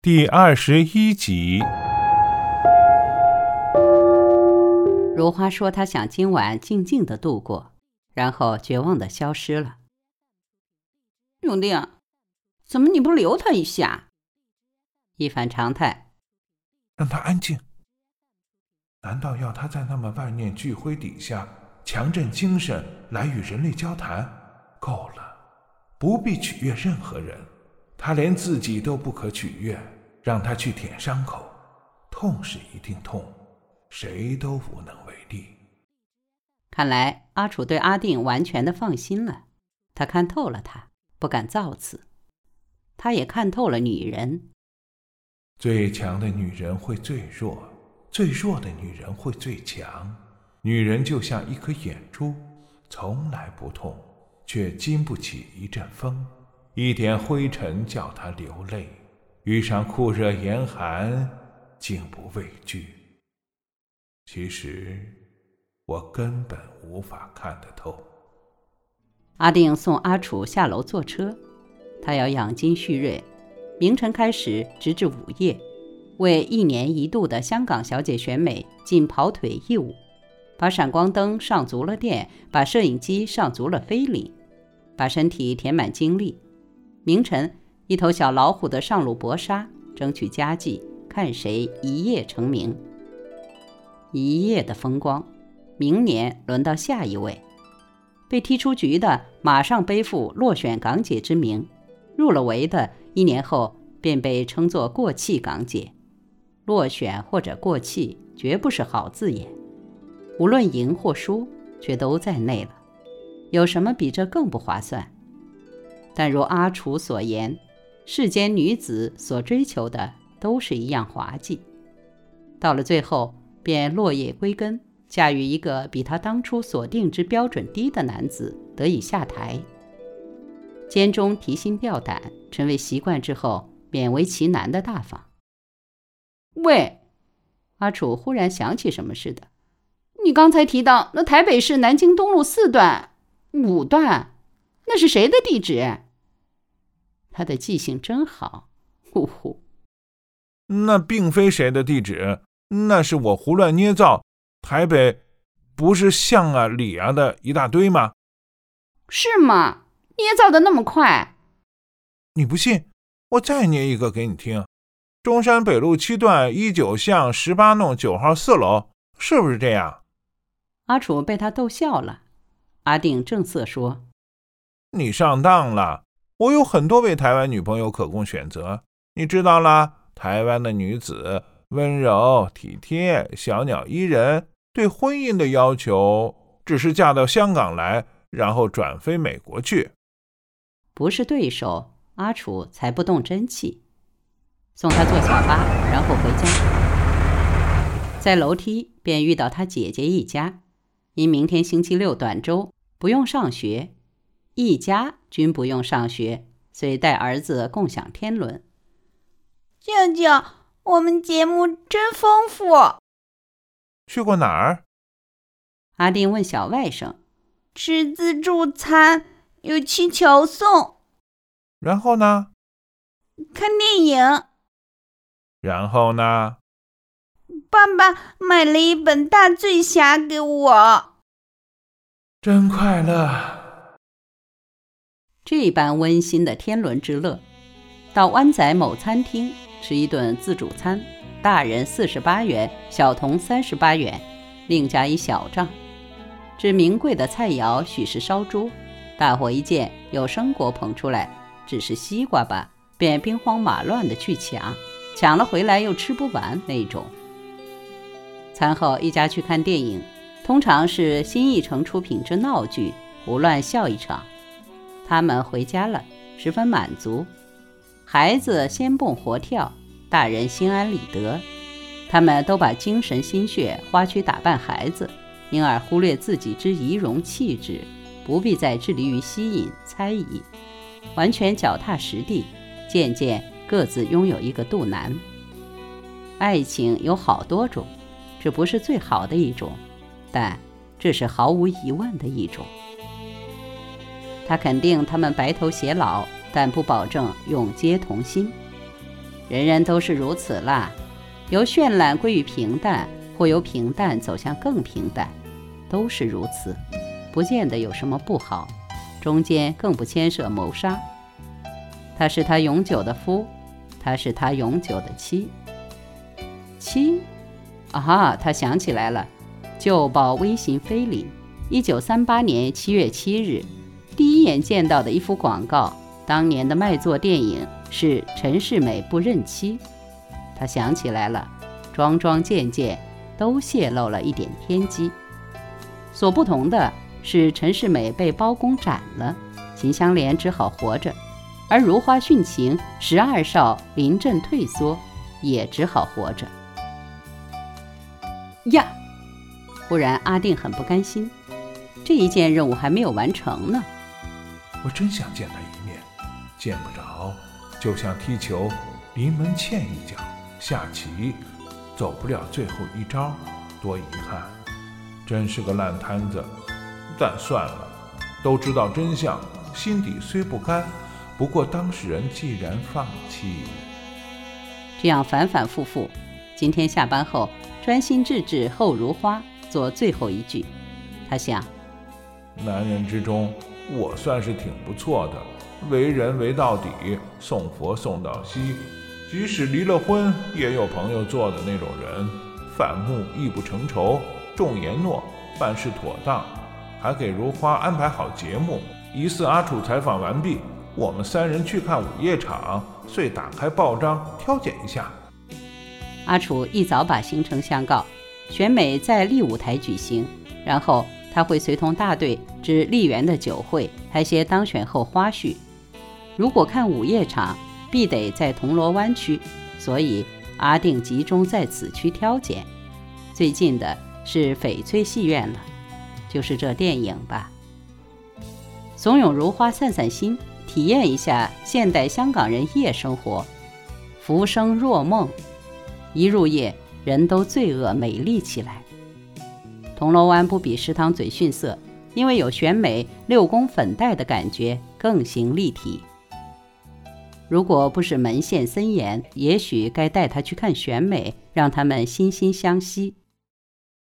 第二十一集。如花说：“她想今晚静静的度过，然后绝望的消失了。”永定，怎么你不留他一下？一反常态，让他安静。难道要他在那么万念俱灰底下强振精神来与人类交谈？够了，不必取悦任何人。他连自己都不可取悦，让他去舔伤口，痛是一定痛，谁都无能为力。看来阿楚对阿定完全的放心了，他看透了他，不敢造次。他也看透了女人，最强的女人会最弱，最弱的女人会最强。女人就像一颗眼珠，从来不痛，却经不起一阵风。一点灰尘叫他流泪，遇上酷热严寒，竟不畏惧。其实，我根本无法看得透。阿定送阿楚下楼坐车，他要养精蓄锐，明晨开始，直至午夜，为一年一度的香港小姐选美尽跑腿义务，把闪光灯上足了电，把摄影机上足了菲林，把身体填满精力。明晨，一头小老虎的上路搏杀，争取佳绩，看谁一夜成名。一夜的风光，明年轮到下一位。被踢出局的，马上背负落选港姐之名；入了围的，一年后便被称作过气港姐。落选或者过气，绝不是好字眼。无论赢或输，却都在内了。有什么比这更不划算？但如阿楚所言，世间女子所追求的都是一样滑稽，到了最后便落叶归根，嫁与一个比她当初所定之标准低的男子，得以下台。肩中提心吊胆，成为习惯之后，勉为其难的大方。喂，阿楚忽然想起什么似的，你刚才提到那台北市南京东路四段、五段，那是谁的地址？他的记性真好，呼呼。那并非谁的地址，那是我胡乱捏造。台北不是巷啊里啊的一大堆吗？是吗？捏造的那么快？你不信，我再捏一个给你听。中山北路七段一九巷十八弄九号四楼，是不是这样？阿楚被他逗笑了。阿定正色说：“你上当了。”我有很多位台湾女朋友可供选择，你知道啦。台湾的女子温柔体贴、小鸟依人，对婚姻的要求只是嫁到香港来，然后转飞美国去。不是对手，阿楚才不动真气。送他坐小巴，然后回家。在楼梯便遇到他姐姐一家，因明天星期六短周，不用上学。一家均不用上学，遂带儿子共享天伦。舅舅，我们节目真丰富。去过哪儿？阿丁问小外甥。吃自助餐，有气球送。然后呢？看电影。然后呢？爸爸买了一本《大醉侠》给我。真快乐。这般温馨的天伦之乐，到湾仔某餐厅吃一顿自助餐，大人四十八元，小童三十八元，另加一小账。至名贵的菜肴许是烧猪，大伙一见有生果捧出来，只是西瓜吧，便兵荒马乱的去抢，抢了回来又吃不完那种。餐后一家去看电影，通常是新艺城出品之闹剧，胡乱笑一场。他们回家了，十分满足。孩子先蹦活跳，大人心安理得。他们都把精神心血花去打扮孩子，因而忽略自己之仪容气质，不必再致力于吸引猜疑，完全脚踏实地。渐渐各自拥有一个肚腩。爱情有好多种，这不是最好的一种，但这是毫无疑问的一种。他肯定他们白头偕老，但不保证永结同心。人人都是如此啦，由绚烂归于平淡，或由平淡走向更平淡，都是如此，不见得有什么不好，中间更不牵涉谋杀。他是他永久的夫，他是他永久的妻。妻？啊哈，他想起来了，旧报微型菲林，一九三八年七月七日，第一眼见到的一幅广告，当年的卖座电影是陈世美不认妻。他想起来了，桩桩件件都泄露了一点天机。所不同的是，陈世美被包公斩了，秦香莲只好活着；而如花殉情，十二少临阵退缩，也只好活着。呀！忽然，阿定很不甘心，这一件任务还没有完成呢。我真想见他一面，见不着，就像踢球，临门欠一脚；下棋，走不了最后一招，多遗憾！真是个烂摊子。但算了，都知道真相，心底虽不甘，不过当事人既然放弃，这样反反复复。今天下班后。专心致志后如花，做最后一句。他想，男人之中，我算是挺不错的，为人为到底，送佛送到西。即使离了婚，也有朋友做的那种人。反目亦不成仇，重言诺，办事妥当，还给如花安排好节目。疑似阿楚采访完毕，我们三人去看午夜场，遂打开报章挑拣一下。阿楚一早把行程相告，选美在丽舞台举行，然后他会随同大队至丽园的酒会拍些当选后花絮。如果看午夜场，必得在铜锣湾区，所以阿定集中在此区挑拣。最近的是翡翠戏院了，就是这电影吧。怂恿如花散散心，体验一下现代香港人夜生活，浮生若梦。一入夜，人都罪恶美丽起来。铜锣湾不比食堂嘴逊色，因为有选美六宫粉黛的感觉，更形立体。如果不是门限森严，也许该带他去看选美，让他们惺惺相惜。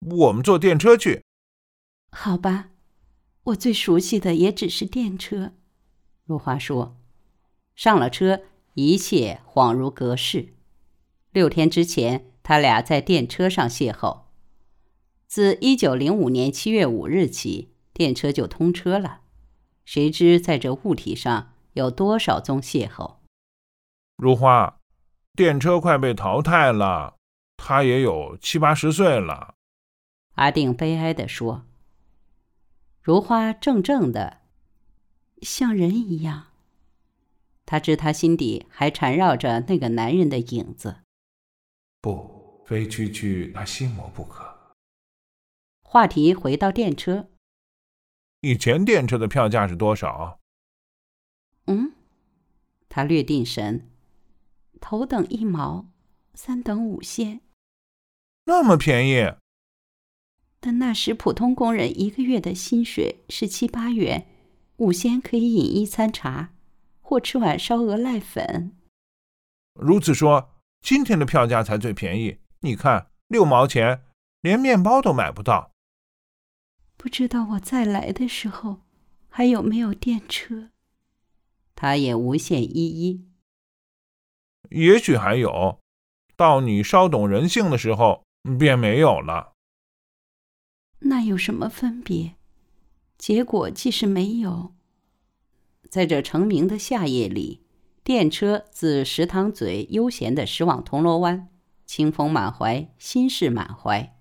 我们坐电车去。好吧，我最熟悉的也只是电车。如花说。上了车，一切恍如隔世。六天之前，他俩在电车上邂逅。自一九零五年七月五日起，电车就通车了。谁知在这物体上有多少宗邂逅？如花，电车快被淘汰了，他也有七八十岁了。阿定悲哀地说：“如花怔怔的，像人一样。他知他心底还缠绕着那个男人的影子。”不，非区区他心魔不可。话题回到电车。以前电车的票价是多少？嗯，他略定神。头等一毛，三等五仙。那么便宜？但那时普通工人一个月的薪水是七八元，五仙可以饮一餐茶，或吃碗烧鹅濑粉。如此说。今天的票价才最便宜，你看，六毛钱，连面包都买不到。不知道我再来的时候还有没有电车？他也无限依依。也许还有，到你稍懂人性的时候便没有了。那有什么分别？结果既是没有，在这成名的夏夜里。电车自石塘嘴悠闲地驶往铜锣湾，清风满怀，心事满怀。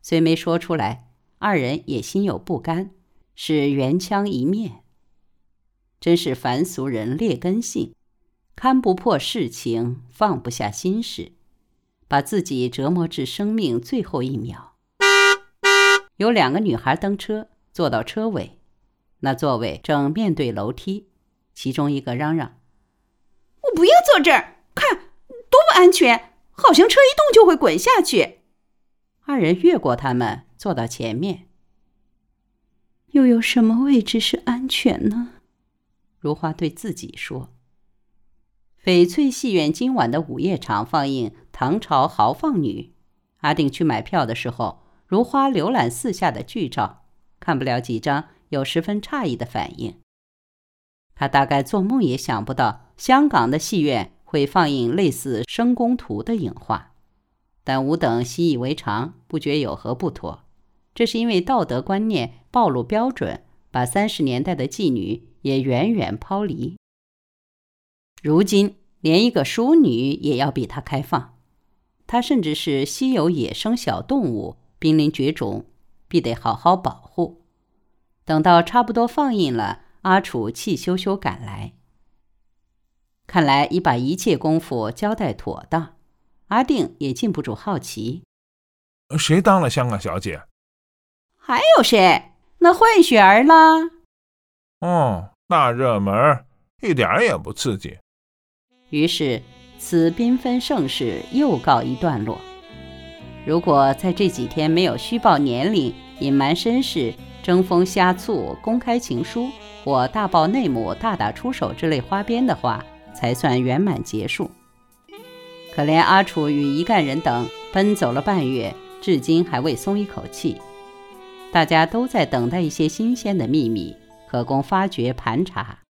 虽没说出来，二人也心有不甘，是缘腔一面。真是凡俗人劣根性，看不破世情，放不下心事，把自己折磨至生命最后一秒。有两个女孩登车，坐到车尾，那座位正面对楼梯，其中一个嚷嚷。我不要坐这儿，看多不安全，好像车一动就会滚下去。二人越过他们，坐到前面。又有什么位置是安全呢？如花对自己说：“翡翠戏院今晚的午夜场放映《唐朝豪放女》。阿定去买票的时候，如花浏览四下的剧照，看不了几张，有十分诧异的反应。他大概做梦也想不到，香港的戏院会放映类似《深宫图》的影画。但吾等习以为常，不觉有何不妥。这是因为道德观念暴露标准，把三十年代的妓女也远远抛离。如今连一个淑女也要比他开放，他甚至是稀有野生小动物，濒临绝种，必得好好保护。等到差不多放映了，阿楚气咻咻赶来，看来已把一切功夫交代妥当。阿定也禁不住好奇：谁当了香港小姐？还有谁？那混血儿啦？哦，大热门，一点也不刺激。于是，此缤纷盛世又告一段落。如果在这几天没有虚报年龄、隐瞒身世、争风呷醋、公开情书或大爆内幕、大打出手之类花边的话，才算圆满结束。可怜阿楚与一干人等奔走了半月，至今还未松一口气。大家都在等待一些新鲜的秘密，可供发掘盘查。